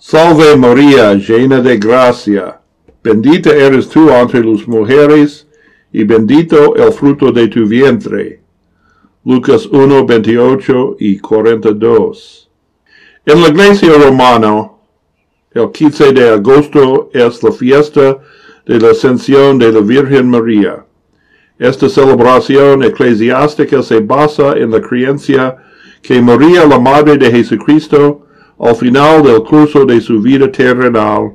Salve María, llena de gracia, bendita eres tú entre las mujeres, y bendito el fruto de tu vientre. Lucas 1, 28 y 42. En la iglesia romana, el 15 de agosto es la fiesta de la ascensión de la Virgen María. Esta celebración eclesiástica se basa en la creencia que María, la Madre de Jesucristo, al final del curso de su vida terrenal,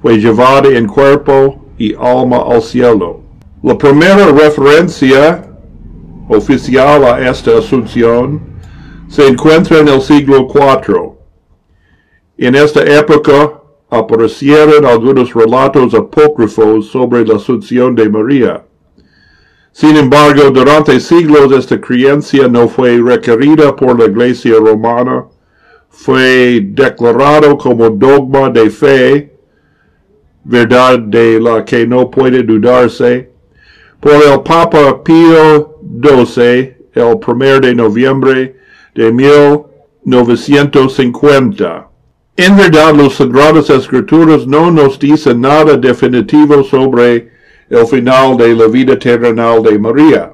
fue llevada en cuerpo y alma al cielo. La primera referencia oficial a esta asunción se encuentra en el siglo IV. En esta época aparecieron algunos relatos apócrifos sobre la asunción de María. Sin embargo, durante siglos esta creencia no fue requerida por la Iglesia romana fue declarado como dogma de fe, verdad de la que no puede dudarse, por el Papa Pío XII el 1 de noviembre de 1950. En verdad, las Sagradas Escrituras no nos dicen nada definitivo sobre el final de la vida terrenal de María.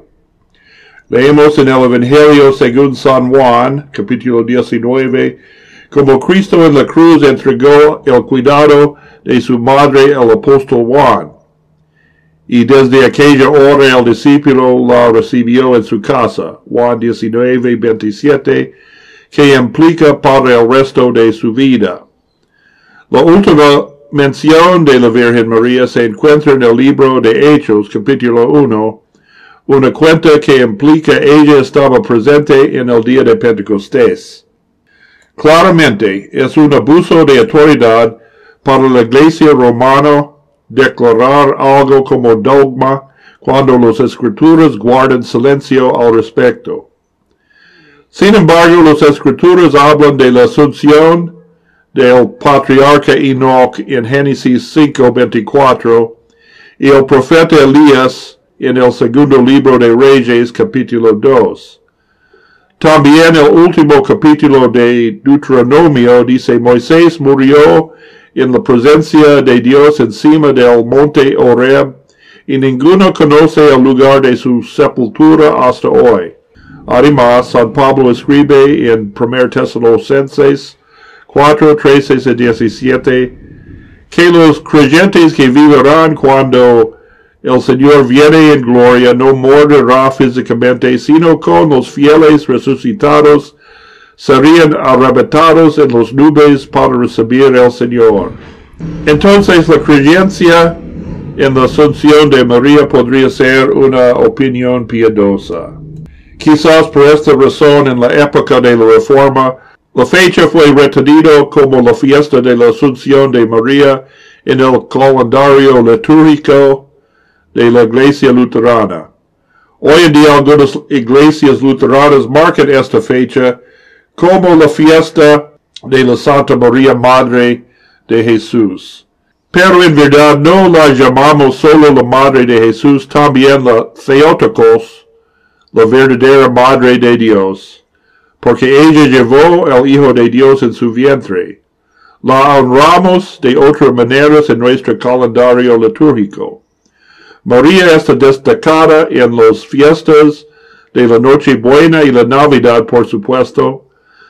Leemos en el Evangelio según San Juan, capítulo 19, como Cristo en la cruz entregó el cuidado de su madre al apóstol Juan. Y desde aquella hora el discípulo la recibió en su casa. Juan 19, 27, que implica para el resto de su vida. La última mención de la Virgen María se encuentra en el libro de Hechos, capítulo 1, una cuenta que implica ella estaba presente en el día de Pentecostés. Claramente es un abuso de autoridad para la iglesia romana declarar algo como dogma cuando las escrituras guardan silencio al respecto. Sin embargo, las escrituras hablan de la asunción del patriarca Enoch en Génesis 5:24 y el profeta Elías en el segundo libro de Reyes capítulo 2. También el último capítulo de Deuteronomio dice Moisés murió en la presencia de Dios encima del monte Oreb y ninguno conoce el lugar de su sepultura hasta hoy. Además, San Pablo escribe en 1 Tesalonicenses 4, 13 y 17 que los creyentes que vivirán cuando el Señor viene en gloria, no morirá físicamente, sino con los fieles resucitados serían arrebatados en las nubes para recibir al Señor. Entonces la creencia en la asunción de María podría ser una opinión piadosa. Quizás por esta razón en la época de la Reforma, la fecha fue retenida como la fiesta de la Asunción de María en el calendario litúrgico de la Iglesia Luterana. Hoy en día algunas iglesias luteranas marcan esta fecha como la fiesta de la Santa María Madre de Jesús. Pero en verdad no la llamamos solo la Madre de Jesús, también la la verdadera Madre de Dios, porque ella llevó al Hijo de Dios en su vientre. La honramos de otras maneras en nuestro calendario litúrgico. María está destacada en las fiestas de la Nochebuena y la Navidad, por supuesto.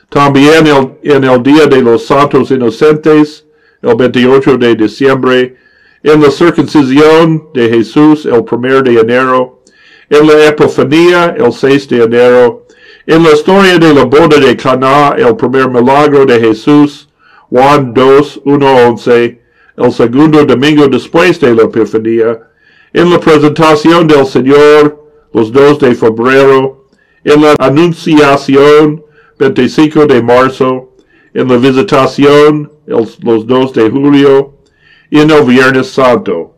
También en el Día de los Santos Inocentes, el 28 de diciembre. En la circuncisión de Jesús, el 1 de enero. En la Epifanía, el 6 de enero. En la historia de la boda de Cana, el primer milagro de Jesús, Juan 2, 1, 11. El segundo domingo después de la Epifanía en la presentación del Señor, los 2 de febrero, en la anunciación, 25 de marzo, en la visitación, los 2 de julio, y en el Viernes Santo.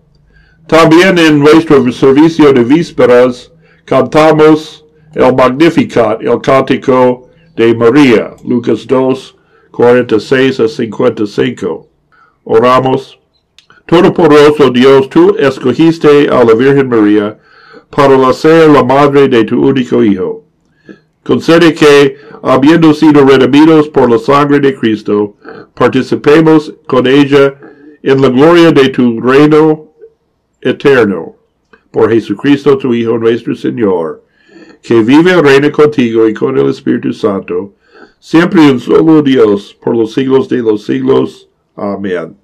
También en nuestro servicio de vísperas cantamos el Magnificat, el cántico de María, Lucas 2, 46 a 55. Oramos. Todopoderoso Dios, tú escogiste a la Virgen María para ser la madre de tu único Hijo. Concede que, habiendo sido redimidos por la sangre de Cristo, participemos con ella en la gloria de tu reino eterno. Por Jesucristo, tu Hijo nuestro Señor, que vive y reina contigo y con el Espíritu Santo, siempre un solo Dios, por los siglos de los siglos. Amén.